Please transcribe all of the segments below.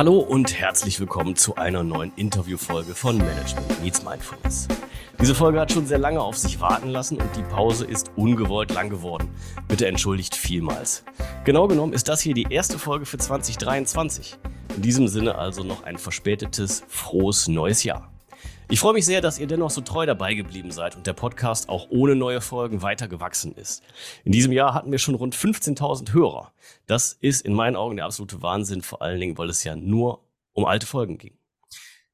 Hallo und herzlich willkommen zu einer neuen Interviewfolge von Management Meets Mindfulness. Diese Folge hat schon sehr lange auf sich warten lassen und die Pause ist ungewollt lang geworden. Bitte entschuldigt vielmals. Genau genommen ist das hier die erste Folge für 2023. In diesem Sinne also noch ein verspätetes, frohes neues Jahr. Ich freue mich sehr, dass ihr dennoch so treu dabei geblieben seid und der Podcast auch ohne neue Folgen weiter gewachsen ist. In diesem Jahr hatten wir schon rund 15.000 Hörer. Das ist in meinen Augen der absolute Wahnsinn, vor allen Dingen, weil es ja nur um alte Folgen ging.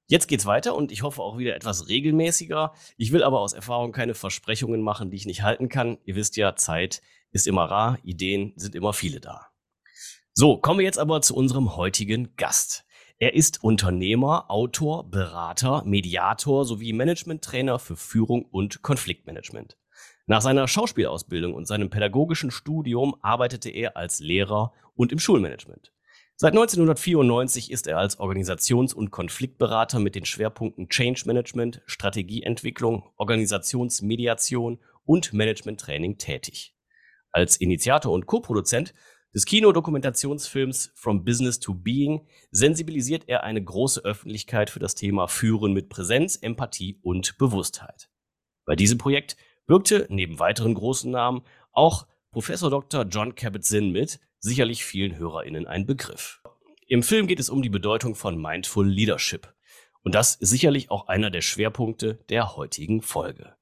Jetzt geht's weiter und ich hoffe auch wieder etwas regelmäßiger. Ich will aber aus Erfahrung keine Versprechungen machen, die ich nicht halten kann. Ihr wisst ja, Zeit ist immer rar, Ideen sind immer viele da. So, kommen wir jetzt aber zu unserem heutigen Gast. Er ist Unternehmer, Autor, Berater, Mediator sowie Managementtrainer für Führung und Konfliktmanagement. Nach seiner Schauspielausbildung und seinem pädagogischen Studium arbeitete er als Lehrer und im Schulmanagement. Seit 1994 ist er als Organisations- und Konfliktberater mit den Schwerpunkten Change Management, Strategieentwicklung, Organisationsmediation und Managementtraining tätig. Als Initiator und Co-Produzent des Kinodokumentationsfilms From Business to Being sensibilisiert er eine große Öffentlichkeit für das Thema Führen mit Präsenz, Empathie und Bewusstheit. Bei diesem Projekt wirkte neben weiteren großen Namen auch Professor Dr. John Kabat-Zinn mit, sicherlich vielen HörerInnen ein Begriff. Im Film geht es um die Bedeutung von Mindful Leadership. Und das ist sicherlich auch einer der Schwerpunkte der heutigen Folge.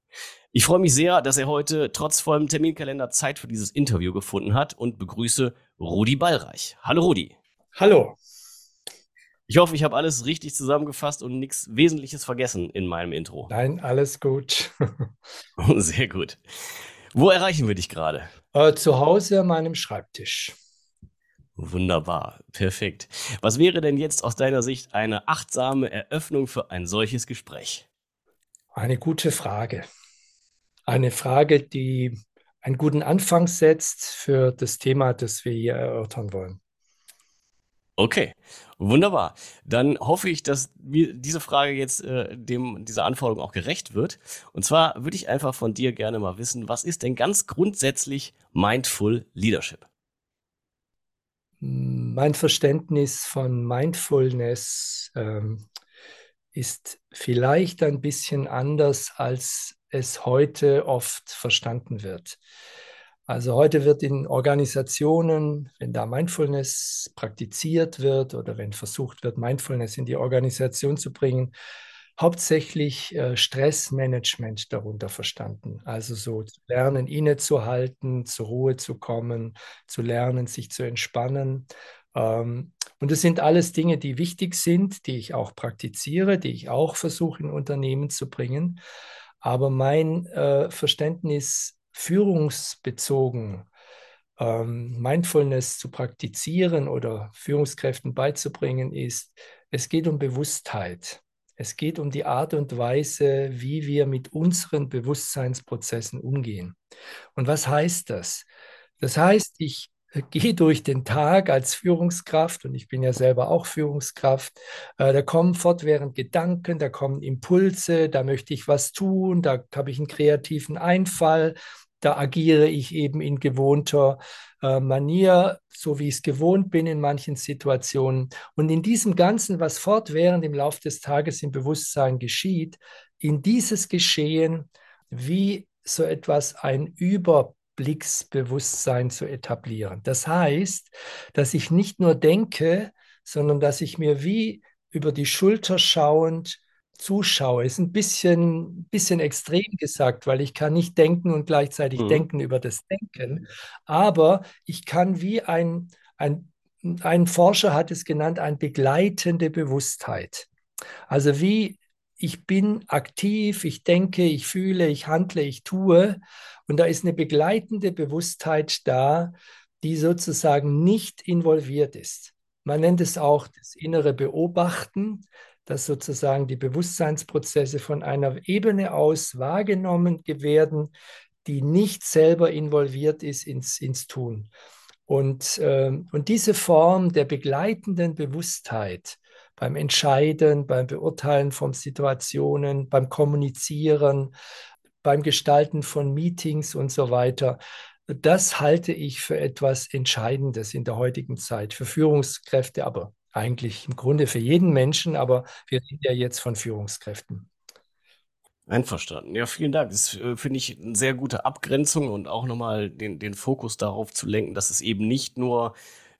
Ich freue mich sehr, dass er heute trotz vollem Terminkalender Zeit für dieses Interview gefunden hat und begrüße Rudi Ballreich. Hallo Rudi. Hallo. Ich hoffe, ich habe alles richtig zusammengefasst und nichts Wesentliches vergessen in meinem Intro. Nein, alles gut. Sehr gut. Wo erreichen wir dich gerade? Äh, zu Hause an meinem Schreibtisch. Wunderbar, perfekt. Was wäre denn jetzt aus deiner Sicht eine achtsame Eröffnung für ein solches Gespräch? Eine gute Frage eine Frage, die einen guten Anfang setzt für das Thema, das wir hier erörtern wollen. Okay, wunderbar. Dann hoffe ich, dass mir diese Frage jetzt äh, dem dieser Anforderung auch gerecht wird. Und zwar würde ich einfach von dir gerne mal wissen, was ist denn ganz grundsätzlich Mindful Leadership? Mein Verständnis von Mindfulness ähm, ist vielleicht ein bisschen anders als es heute oft verstanden wird. Also heute wird in Organisationen, wenn da Mindfulness praktiziert wird oder wenn versucht wird, Mindfulness in die Organisation zu bringen, hauptsächlich äh, Stressmanagement darunter verstanden. Also so zu lernen, innezuhalten, zur Ruhe zu kommen, zu lernen, sich zu entspannen. Ähm, und das sind alles Dinge, die wichtig sind, die ich auch praktiziere, die ich auch versuche in Unternehmen zu bringen. Aber mein äh, Verständnis führungsbezogen, ähm, Mindfulness zu praktizieren oder Führungskräften beizubringen, ist, es geht um Bewusstheit. Es geht um die Art und Weise, wie wir mit unseren Bewusstseinsprozessen umgehen. Und was heißt das? Das heißt, ich gehe durch den Tag als Führungskraft und ich bin ja selber auch Führungskraft. Äh, da kommen fortwährend Gedanken, da kommen Impulse, da möchte ich was tun, da habe ich einen kreativen Einfall, da agiere ich eben in gewohnter äh, Manier, so wie ich es gewohnt bin in manchen Situationen. Und in diesem Ganzen, was fortwährend im Laufe des Tages im Bewusstsein geschieht, in dieses Geschehen wie so etwas ein Über Blicksbewusstsein zu etablieren. Das heißt, dass ich nicht nur denke, sondern dass ich mir wie über die Schulter schauend zuschaue. Ist ein bisschen, bisschen extrem gesagt, weil ich kann nicht denken und gleichzeitig mhm. denken über das Denken. Aber ich kann wie ein, ein, ein Forscher hat es genannt, eine begleitende Bewusstheit. Also wie ich bin aktiv, ich denke, ich fühle, ich handle, ich tue. Und da ist eine begleitende Bewusstheit da, die sozusagen nicht involviert ist. Man nennt es auch das innere Beobachten, dass sozusagen die Bewusstseinsprozesse von einer Ebene aus wahrgenommen werden, die nicht selber involviert ist ins, ins Tun. Und, äh, und diese Form der begleitenden Bewusstheit, beim Entscheiden, beim Beurteilen von Situationen, beim Kommunizieren, beim Gestalten von Meetings und so weiter. Das halte ich für etwas Entscheidendes in der heutigen Zeit, für Führungskräfte, aber eigentlich im Grunde für jeden Menschen, aber wir reden ja jetzt von Führungskräften. Einverstanden. Ja, vielen Dank. Das äh, finde ich eine sehr gute Abgrenzung und auch nochmal den, den Fokus darauf zu lenken, dass es eben nicht nur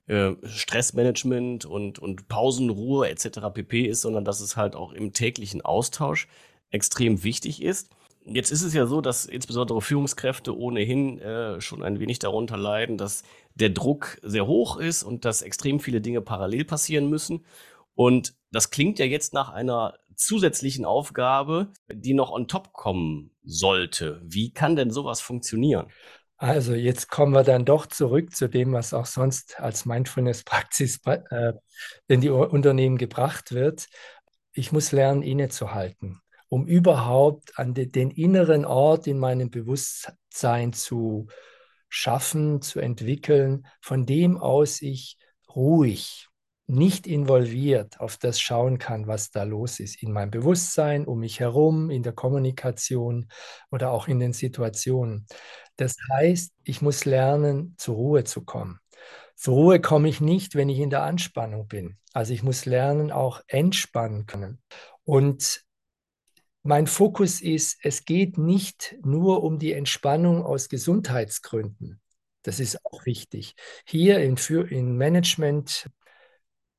äh, Stressmanagement und, und Pausenruhe etc. pp ist, sondern dass es halt auch im täglichen Austausch extrem wichtig ist. Jetzt ist es ja so, dass insbesondere Führungskräfte ohnehin äh, schon ein wenig darunter leiden, dass der Druck sehr hoch ist und dass extrem viele Dinge parallel passieren müssen. Und das klingt ja jetzt nach einer zusätzlichen Aufgabe, die noch on top kommen sollte. Wie kann denn sowas funktionieren? Also jetzt kommen wir dann doch zurück zu dem, was auch sonst als Mindfulness-Praxis äh, in die Unternehmen gebracht wird. Ich muss lernen, innezuhalten um überhaupt an de, den inneren Ort in meinem Bewusstsein zu schaffen, zu entwickeln, von dem aus ich ruhig, nicht involviert auf das schauen kann, was da los ist in meinem Bewusstsein, um mich herum, in der Kommunikation oder auch in den Situationen. Das heißt, ich muss lernen, zur Ruhe zu kommen. Zur Ruhe komme ich nicht, wenn ich in der Anspannung bin. Also ich muss lernen, auch entspannen können. Und mein Fokus ist, es geht nicht nur um die Entspannung aus Gesundheitsgründen. Das ist auch wichtig. Hier in, in Management,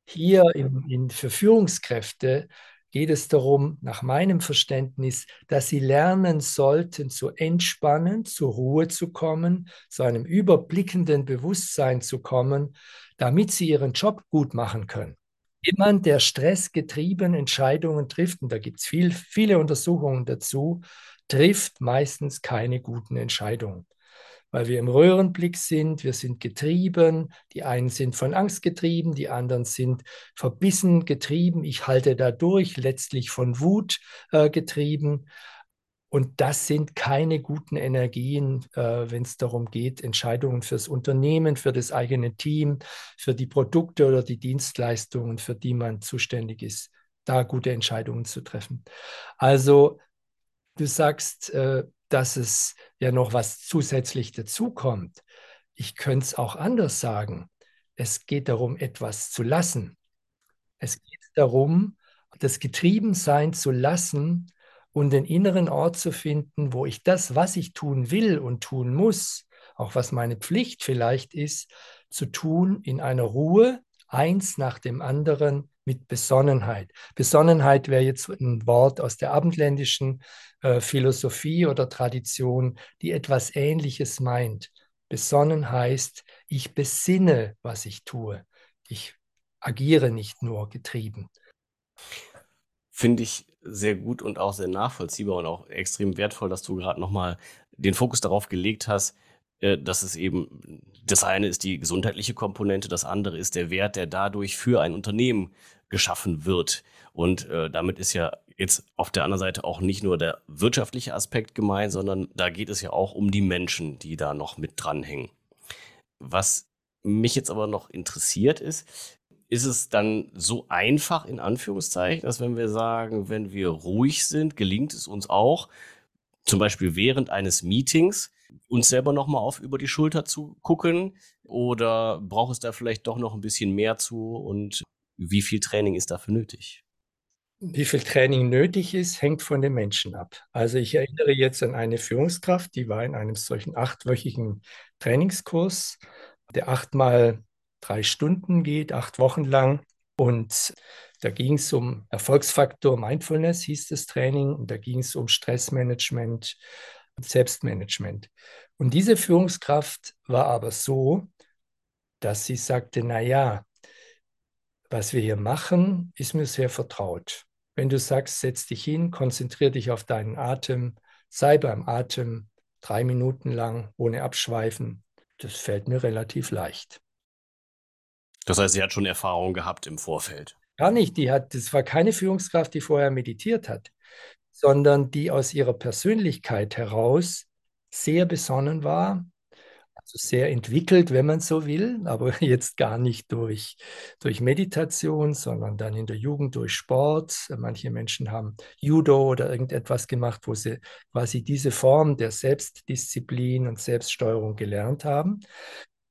hier in, in, für Führungskräfte geht es darum, nach meinem Verständnis, dass sie lernen sollten, zu entspannen, zur Ruhe zu kommen, zu einem überblickenden Bewusstsein zu kommen, damit sie ihren Job gut machen können jemand, der stressgetrieben Entscheidungen trifft, und da gibt es viel, viele Untersuchungen dazu, trifft meistens keine guten Entscheidungen. Weil wir im Röhrenblick sind, wir sind getrieben, die einen sind von Angst getrieben, die anderen sind verbissen getrieben, ich halte da durch, letztlich von Wut äh, getrieben. Und das sind keine guten Energien, äh, wenn es darum geht, Entscheidungen fürs Unternehmen, für das eigene Team, für die Produkte oder die Dienstleistungen, für die man zuständig ist, da gute Entscheidungen zu treffen. Also du sagst, äh, dass es ja noch was zusätzlich dazukommt. Ich könnte es auch anders sagen. Es geht darum, etwas zu lassen. Es geht darum, das Getriebensein zu lassen und den inneren Ort zu finden, wo ich das, was ich tun will und tun muss, auch was meine Pflicht vielleicht ist, zu tun in einer Ruhe, eins nach dem anderen mit Besonnenheit. Besonnenheit wäre jetzt ein Wort aus der abendländischen äh, Philosophie oder Tradition, die etwas Ähnliches meint. Besonnen heißt, ich besinne, was ich tue. Ich agiere nicht nur getrieben. Finde ich sehr gut und auch sehr nachvollziehbar und auch extrem wertvoll, dass du gerade nochmal den Fokus darauf gelegt hast, äh, dass es eben, das eine ist die gesundheitliche Komponente, das andere ist der Wert, der dadurch für ein Unternehmen geschaffen wird. Und äh, damit ist ja jetzt auf der anderen Seite auch nicht nur der wirtschaftliche Aspekt gemeint, sondern da geht es ja auch um die Menschen, die da noch mit dranhängen. Was mich jetzt aber noch interessiert ist, ist es dann so einfach in Anführungszeichen, dass wenn wir sagen, wenn wir ruhig sind, gelingt es uns auch, zum Beispiel während eines Meetings, uns selber nochmal auf über die Schulter zu gucken? Oder braucht es da vielleicht doch noch ein bisschen mehr zu? Und wie viel Training ist dafür nötig? Wie viel Training nötig ist, hängt von den Menschen ab. Also ich erinnere jetzt an eine Führungskraft, die war in einem solchen achtwöchigen Trainingskurs, der achtmal drei Stunden geht, acht Wochen lang. Und da ging es um Erfolgsfaktor Mindfulness, hieß das Training, und da ging es um Stressmanagement und Selbstmanagement. Und diese Führungskraft war aber so, dass sie sagte, naja, was wir hier machen, ist mir sehr vertraut. Wenn du sagst, setz dich hin, konzentriere dich auf deinen Atem, sei beim Atem drei Minuten lang ohne Abschweifen, das fällt mir relativ leicht. Das heißt, sie hat schon Erfahrung gehabt im Vorfeld. Gar nicht. Die hat, das war keine Führungskraft, die vorher meditiert hat, sondern die aus ihrer Persönlichkeit heraus sehr besonnen war, also sehr entwickelt, wenn man so will, aber jetzt gar nicht durch, durch Meditation, sondern dann in der Jugend durch Sport. Manche Menschen haben Judo oder irgendetwas gemacht, wo sie quasi diese Form der Selbstdisziplin und Selbststeuerung gelernt haben.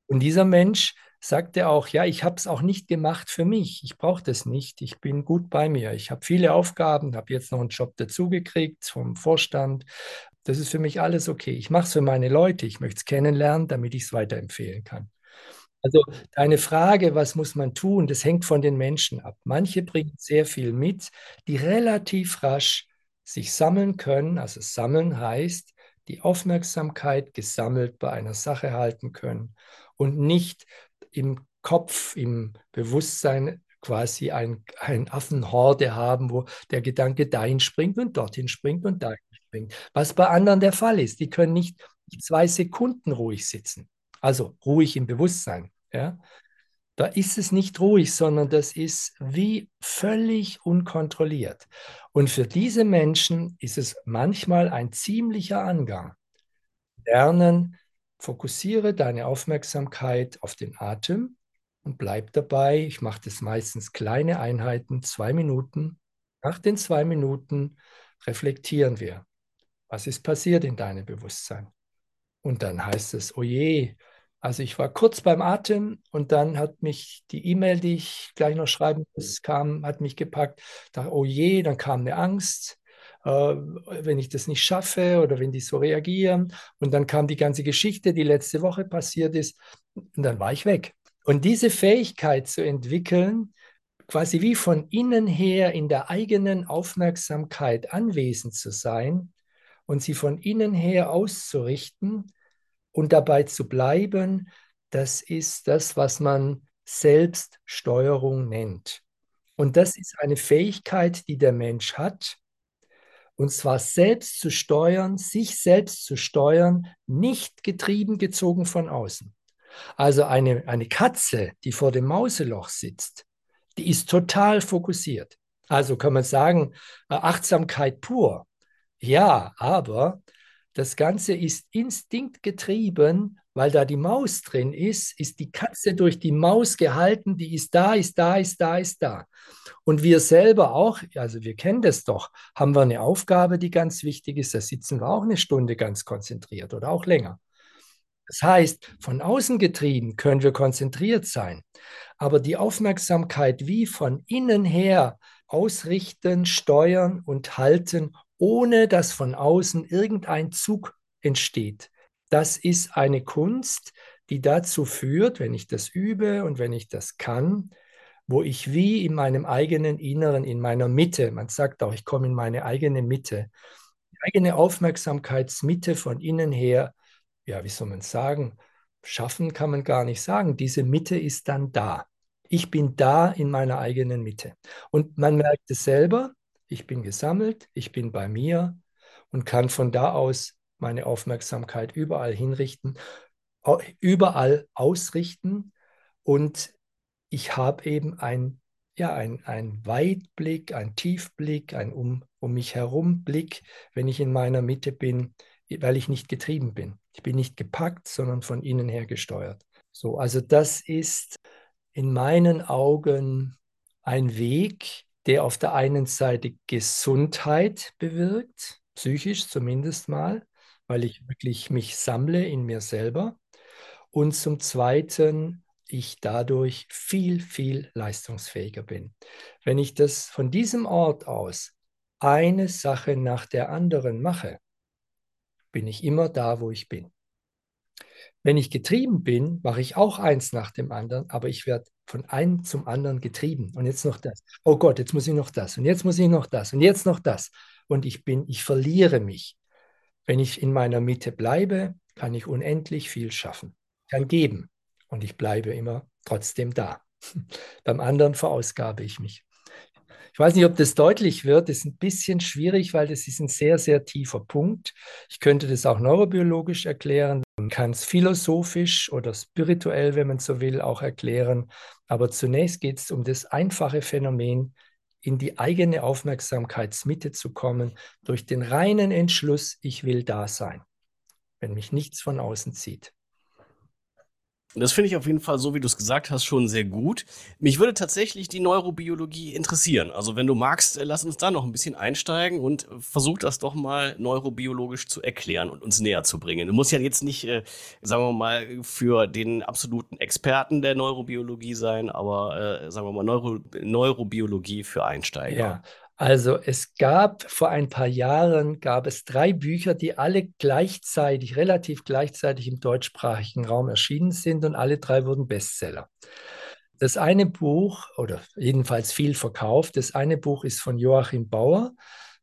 Und dieser Mensch sagt er auch, ja, ich habe es auch nicht gemacht für mich. Ich brauche das nicht. Ich bin gut bei mir. Ich habe viele Aufgaben, habe jetzt noch einen Job dazugekriegt vom Vorstand. Das ist für mich alles okay. Ich mache es für meine Leute. Ich möchte es kennenlernen, damit ich es weiterempfehlen kann. Also deine Frage, was muss man tun, das hängt von den Menschen ab. Manche bringen sehr viel mit, die relativ rasch sich sammeln können. Also sammeln heißt, die Aufmerksamkeit gesammelt bei einer Sache halten können und nicht im Kopf, im Bewusstsein quasi ein, ein Affenhorde haben, wo der Gedanke dahin springt und dorthin springt und dahin springt. Was bei anderen der Fall ist. Die können nicht zwei Sekunden ruhig sitzen. Also ruhig im Bewusstsein. Ja? Da ist es nicht ruhig, sondern das ist wie völlig unkontrolliert. Und für diese Menschen ist es manchmal ein ziemlicher Angang. Lernen, fokussiere deine Aufmerksamkeit auf den Atem und bleib dabei. Ich mache das meistens kleine Einheiten, zwei Minuten. Nach den zwei Minuten reflektieren wir. Was ist passiert in deinem Bewusstsein? Und dann heißt es, oh je, also ich war kurz beim Atem und dann hat mich die E-Mail, die ich gleich noch schreiben muss, kam, hat mich gepackt. Da, oh je, dann kam eine Angst, äh, wenn ich das nicht schaffe oder wenn die so reagieren. Und dann kam die ganze Geschichte, die letzte Woche passiert ist. Und dann war ich weg. Und diese Fähigkeit zu entwickeln, quasi wie von innen her in der eigenen Aufmerksamkeit anwesend zu sein und sie von innen her auszurichten, und dabei zu bleiben, das ist das, was man Selbststeuerung nennt. Und das ist eine Fähigkeit, die der Mensch hat, und zwar selbst zu steuern, sich selbst zu steuern, nicht getrieben, gezogen von außen. Also eine, eine Katze, die vor dem Mauseloch sitzt, die ist total fokussiert. Also kann man sagen, äh, Achtsamkeit pur. Ja, aber das Ganze ist instinktgetrieben, weil da die Maus drin ist, ist die Katze durch die Maus gehalten, die ist da, ist da, ist da, ist da. Und wir selber auch, also wir kennen das doch, haben wir eine Aufgabe, die ganz wichtig ist, da sitzen wir auch eine Stunde ganz konzentriert oder auch länger. Das heißt, von außen getrieben können wir konzentriert sein, aber die Aufmerksamkeit wie von innen her ausrichten, steuern und halten ohne dass von außen irgendein Zug entsteht. Das ist eine Kunst, die dazu führt, wenn ich das übe und wenn ich das kann, wo ich wie in meinem eigenen Inneren, in meiner Mitte, man sagt auch, ich komme in meine eigene Mitte, die eigene Aufmerksamkeitsmitte von innen her, ja, wie soll man sagen, schaffen kann man gar nicht sagen. Diese Mitte ist dann da. Ich bin da in meiner eigenen Mitte. Und man merkt es selber, ich bin gesammelt, ich bin bei mir und kann von da aus meine Aufmerksamkeit überall hinrichten, überall ausrichten und ich habe eben ein, ja, ein, ein Weitblick, ein Tiefblick, ein um, um mich herum Blick, wenn ich in meiner Mitte bin, weil ich nicht getrieben bin. Ich bin nicht gepackt, sondern von innen her gesteuert. So, also das ist in meinen Augen ein Weg, der auf der einen Seite Gesundheit bewirkt, psychisch zumindest mal, weil ich wirklich mich sammle in mir selber. Und zum Zweiten, ich dadurch viel, viel leistungsfähiger bin. Wenn ich das von diesem Ort aus eine Sache nach der anderen mache, bin ich immer da, wo ich bin. Wenn ich getrieben bin, mache ich auch eins nach dem anderen, aber ich werde von einem zum anderen getrieben. Und jetzt noch das. Oh Gott, jetzt muss ich noch das. Und jetzt muss ich noch das. Und jetzt noch das. Und ich bin, ich verliere mich. Wenn ich in meiner Mitte bleibe, kann ich unendlich viel schaffen. Kann geben. Und ich bleibe immer trotzdem da. Beim anderen verausgabe ich mich. Ich weiß nicht, ob das deutlich wird. Das ist ein bisschen schwierig, weil das ist ein sehr, sehr tiefer Punkt. Ich könnte das auch neurobiologisch erklären. Man kann es philosophisch oder spirituell, wenn man so will, auch erklären. Aber zunächst geht es um das einfache Phänomen, in die eigene Aufmerksamkeitsmitte zu kommen, durch den reinen Entschluss, ich will da sein, wenn mich nichts von außen zieht. Das finde ich auf jeden Fall, so wie du es gesagt hast, schon sehr gut. Mich würde tatsächlich die Neurobiologie interessieren. Also wenn du magst, äh, lass uns da noch ein bisschen einsteigen und versuch das doch mal neurobiologisch zu erklären und uns näher zu bringen. Du musst ja jetzt nicht, äh, sagen wir mal, für den absoluten Experten der Neurobiologie sein, aber äh, sagen wir mal Neuro Neurobiologie für Einsteiger. Ja, also es gab vor ein paar Jahren, gab es drei Bücher, die alle gleichzeitig, relativ gleichzeitig im deutschsprachigen Raum erschienen sind und alle drei wurden Bestseller. Das eine Buch, oder jedenfalls viel verkauft, das eine Buch ist von Joachim Bauer,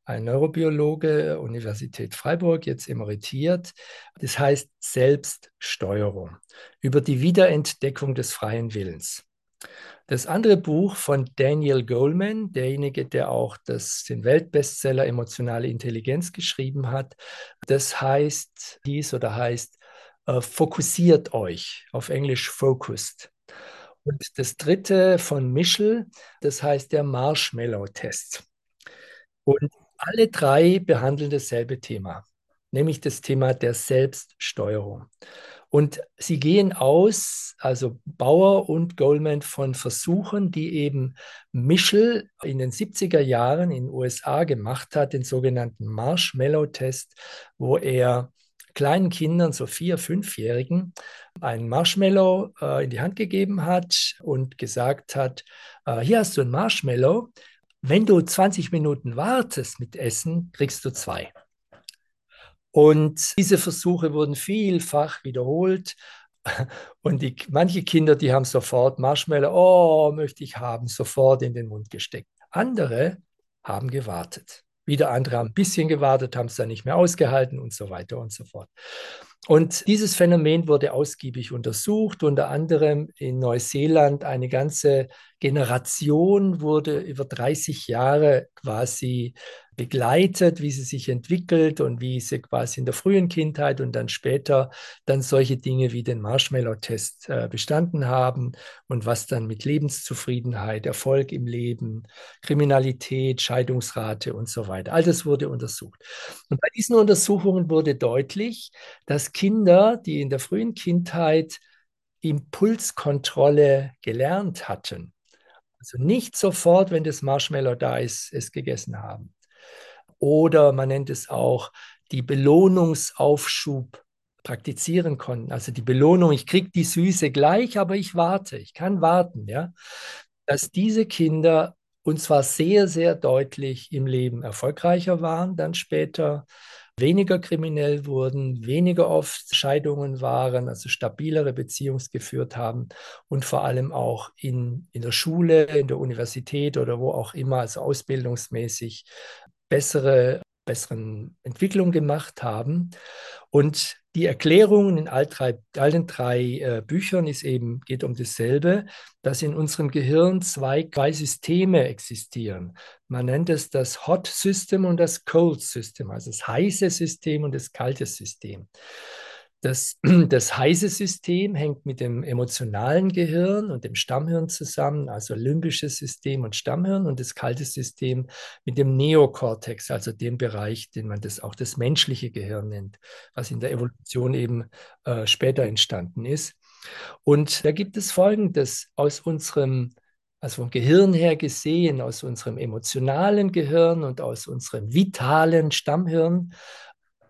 ein Neurobiologe, Universität Freiburg, jetzt emeritiert. Das heißt Selbststeuerung über die Wiederentdeckung des freien Willens. Das andere Buch von Daniel Goleman, derjenige, der auch das, den Weltbestseller Emotionale Intelligenz geschrieben hat, das heißt, hieß oder heißt, äh, fokussiert euch, auf Englisch focused. Und das dritte von Michel, das heißt der Marshmallow-Test. Und alle drei behandeln dasselbe Thema, nämlich das Thema der Selbststeuerung. Und sie gehen aus, also Bauer und Goldman, von Versuchen, die eben Michel in den 70er Jahren in den USA gemacht hat, den sogenannten Marshmallow-Test, wo er kleinen Kindern, so vier, fünfjährigen, einen Marshmallow äh, in die Hand gegeben hat und gesagt hat, äh, hier hast du ein Marshmallow, wenn du 20 Minuten wartest mit Essen, kriegst du zwei. Und diese Versuche wurden vielfach wiederholt. Und die, manche Kinder, die haben sofort Marshmallow, oh, möchte ich haben, sofort in den Mund gesteckt. Andere haben gewartet. Wieder andere haben ein bisschen gewartet, haben es dann nicht mehr ausgehalten und so weiter und so fort. Und dieses Phänomen wurde ausgiebig untersucht, unter anderem in Neuseeland. Eine ganze Generation wurde über 30 Jahre quasi begleitet, wie sie sich entwickelt und wie sie quasi in der frühen Kindheit und dann später dann solche Dinge wie den Marshmallow-Test äh, bestanden haben und was dann mit Lebenszufriedenheit, Erfolg im Leben, Kriminalität, Scheidungsrate und so weiter. All das wurde untersucht. Und bei diesen Untersuchungen wurde deutlich, dass Kinder, die in der frühen Kindheit Impulskontrolle gelernt hatten, also nicht sofort, wenn das Marshmallow da ist, es gegessen haben, oder man nennt es auch die Belohnungsaufschub praktizieren konnten. Also die Belohnung, ich kriege die Süße gleich, aber ich warte, ich kann warten, ja. Dass diese Kinder und zwar sehr, sehr deutlich im Leben erfolgreicher waren, dann später weniger kriminell wurden, weniger oft Scheidungen waren, also stabilere Beziehungen geführt haben und vor allem auch in, in der Schule, in der Universität oder wo auch immer, also ausbildungsmäßig bessere, besseren Entwicklungen gemacht haben. Und die Erklärung in all drei, allen drei äh, Büchern ist eben, geht um dasselbe, dass in unserem Gehirn zwei, zwei Systeme existieren. Man nennt es das Hot System und das Cold System, also das heiße System und das kalte System. Das, das heiße System hängt mit dem emotionalen Gehirn und dem Stammhirn zusammen, also limbisches System und Stammhirn und das kalte System mit dem Neokortex, also dem Bereich, den man das auch das menschliche Gehirn nennt, was in der Evolution eben äh, später entstanden ist. Und da gibt es Folgendes aus unserem also vom Gehirn her gesehen, aus unserem emotionalen Gehirn und aus unserem vitalen Stammhirn,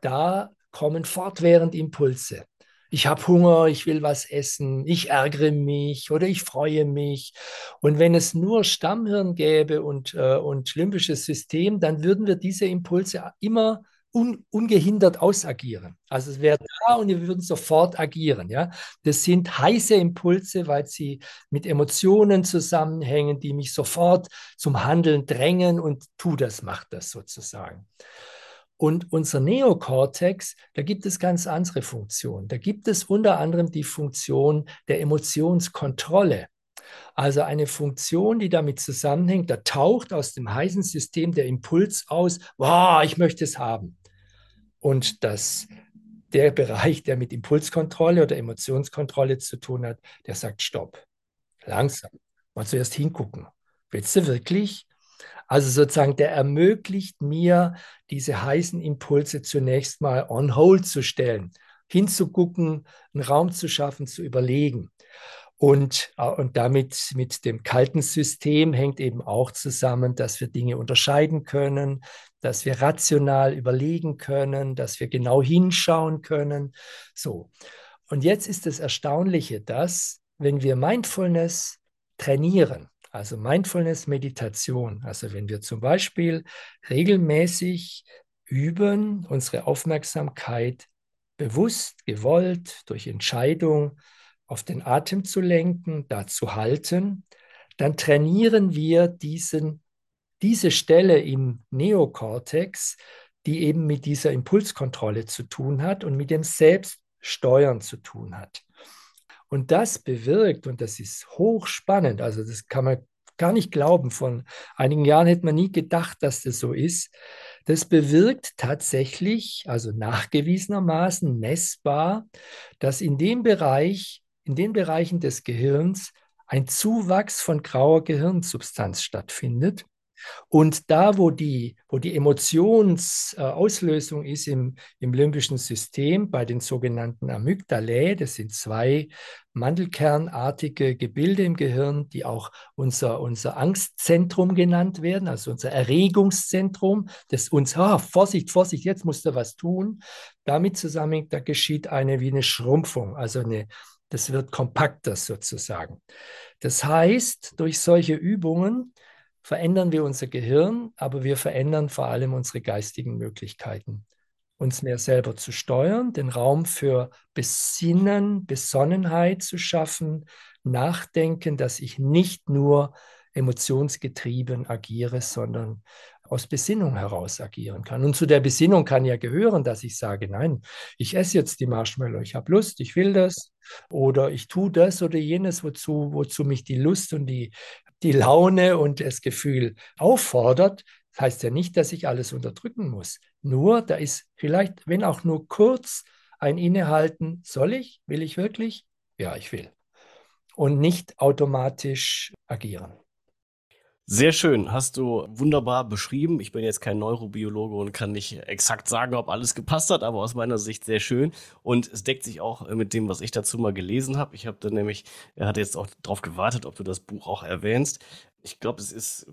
da kommen fortwährend Impulse. Ich habe Hunger, ich will was essen, ich ärgere mich oder ich freue mich. Und wenn es nur Stammhirn gäbe und, äh, und limbisches System, dann würden wir diese Impulse immer un, ungehindert ausagieren. Also es wäre da und wir würden sofort agieren. Ja? Das sind heiße Impulse, weil sie mit Emotionen zusammenhängen, die mich sofort zum Handeln drängen und tu das, mach das sozusagen. Und unser Neokortex, da gibt es ganz andere Funktionen. Da gibt es unter anderem die Funktion der Emotionskontrolle. Also eine Funktion, die damit zusammenhängt, da taucht aus dem heißen System der Impuls aus, wow, ich möchte es haben. Und das, der Bereich, der mit Impulskontrolle oder Emotionskontrolle zu tun hat, der sagt, stopp, langsam, mal zuerst hingucken. Willst du wirklich? Also sozusagen, der ermöglicht mir, diese heißen Impulse zunächst mal on hold zu stellen. hinzugucken, einen Raum zu schaffen, zu überlegen. Und, äh, und damit mit dem kalten System hängt eben auch zusammen, dass wir Dinge unterscheiden können, dass wir rational überlegen können, dass wir genau hinschauen können. So. Und jetzt ist das Erstaunliche, dass wenn wir Mindfulness trainieren, also Mindfulness-Meditation, also wenn wir zum Beispiel regelmäßig üben, unsere Aufmerksamkeit bewusst, gewollt, durch Entscheidung auf den Atem zu lenken, da zu halten, dann trainieren wir diesen, diese Stelle im Neokortex, die eben mit dieser Impulskontrolle zu tun hat und mit dem Selbststeuern zu tun hat. Und das bewirkt, und das ist hochspannend, also das kann man gar nicht glauben, von einigen Jahren hätte man nie gedacht, dass das so ist. Das bewirkt tatsächlich, also nachgewiesenermaßen messbar, dass in dem Bereich in den Bereichen des Gehirns ein Zuwachs von grauer Gehirnsubstanz stattfindet. Und da, wo die, wo die Emotionsauslösung ist im, im limbischen System, bei den sogenannten Amygdalae, das sind zwei mandelkernartige Gebilde im Gehirn, die auch unser, unser Angstzentrum genannt werden, also unser Erregungszentrum, das uns, oh, Vorsicht, Vorsicht, jetzt musst du was tun. Damit zusammen, da geschieht eine wie eine Schrumpfung, also eine, das wird kompakter sozusagen. Das heißt, durch solche Übungen verändern wir unser Gehirn, aber wir verändern vor allem unsere geistigen Möglichkeiten, uns mehr selber zu steuern, den Raum für Besinnen, Besonnenheit zu schaffen, Nachdenken, dass ich nicht nur emotionsgetrieben agiere, sondern aus Besinnung heraus agieren kann. Und zu der Besinnung kann ja gehören, dass ich sage, nein, ich esse jetzt die Marshmallow, ich habe Lust, ich will das oder ich tue das oder jenes, wozu, wozu mich die Lust und die, die Laune und das Gefühl auffordert. Das heißt ja nicht, dass ich alles unterdrücken muss. Nur, da ist vielleicht, wenn auch nur kurz, ein Innehalten, soll ich, will ich wirklich? Ja, ich will. Und nicht automatisch agieren. Sehr schön, hast du wunderbar beschrieben. Ich bin jetzt kein Neurobiologe und kann nicht exakt sagen, ob alles gepasst hat, aber aus meiner Sicht sehr schön. Und es deckt sich auch mit dem, was ich dazu mal gelesen habe. Ich habe dann nämlich, er hat jetzt auch darauf gewartet, ob du das Buch auch erwähnst. Ich glaube, es ist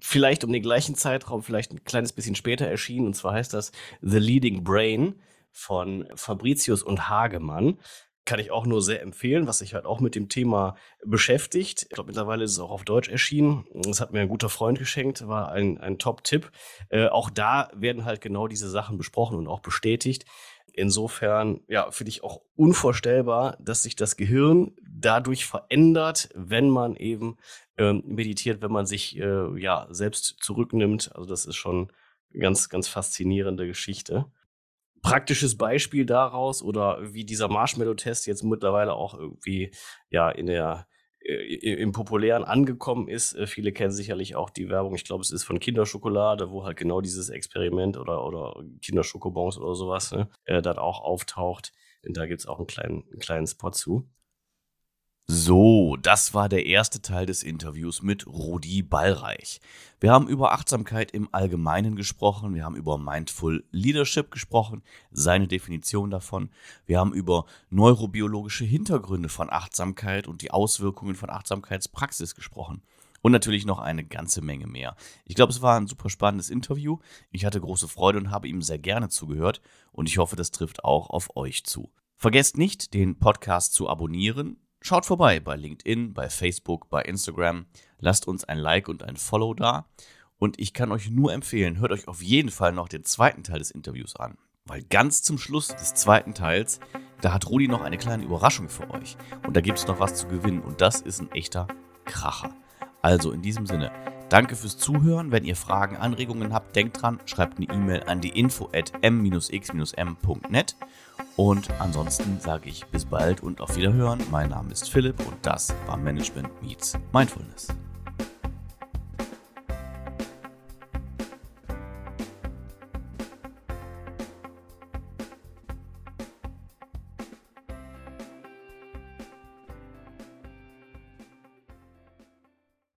vielleicht um den gleichen Zeitraum, vielleicht ein kleines bisschen später erschienen. Und zwar heißt das The Leading Brain von Fabricius und Hagemann kann ich auch nur sehr empfehlen, was sich halt auch mit dem Thema beschäftigt. Ich glaube, mittlerweile ist es auch auf Deutsch erschienen. Das hat mir ein guter Freund geschenkt, war ein, ein Top-Tipp. Äh, auch da werden halt genau diese Sachen besprochen und auch bestätigt. Insofern, ja, finde ich auch unvorstellbar, dass sich das Gehirn dadurch verändert, wenn man eben ähm, meditiert, wenn man sich äh, ja selbst zurücknimmt. Also das ist schon ganz, ganz faszinierende Geschichte praktisches Beispiel daraus oder wie dieser Marshmallow-Test jetzt mittlerweile auch irgendwie ja in der äh, im Populären angekommen ist. Äh, viele kennen sicherlich auch die Werbung, ich glaube, es ist von Kinderschokolade, wo halt genau dieses Experiment oder, oder Kinderschokobons oder sowas ne, äh, dann auch auftaucht. Und da gibt es auch einen kleinen, einen kleinen Spot zu. So, das war der erste Teil des Interviews mit Rudi Ballreich. Wir haben über Achtsamkeit im Allgemeinen gesprochen, wir haben über Mindful Leadership gesprochen, seine Definition davon, wir haben über neurobiologische Hintergründe von Achtsamkeit und die Auswirkungen von Achtsamkeitspraxis gesprochen. Und natürlich noch eine ganze Menge mehr. Ich glaube, es war ein super spannendes Interview. Ich hatte große Freude und habe ihm sehr gerne zugehört. Und ich hoffe, das trifft auch auf euch zu. Vergesst nicht, den Podcast zu abonnieren Schaut vorbei bei LinkedIn, bei Facebook, bei Instagram. Lasst uns ein Like und ein Follow da. Und ich kann euch nur empfehlen, hört euch auf jeden Fall noch den zweiten Teil des Interviews an. Weil ganz zum Schluss des zweiten Teils, da hat Rudi noch eine kleine Überraschung für euch. Und da gibt es noch was zu gewinnen. Und das ist ein echter Kracher. Also in diesem Sinne, danke fürs Zuhören. Wenn ihr Fragen, Anregungen habt, denkt dran, schreibt eine E-Mail an die info at m-x-m.net. Und ansonsten sage ich bis bald und auf Wiederhören. Mein Name ist Philipp und das war Management Meets Mindfulness.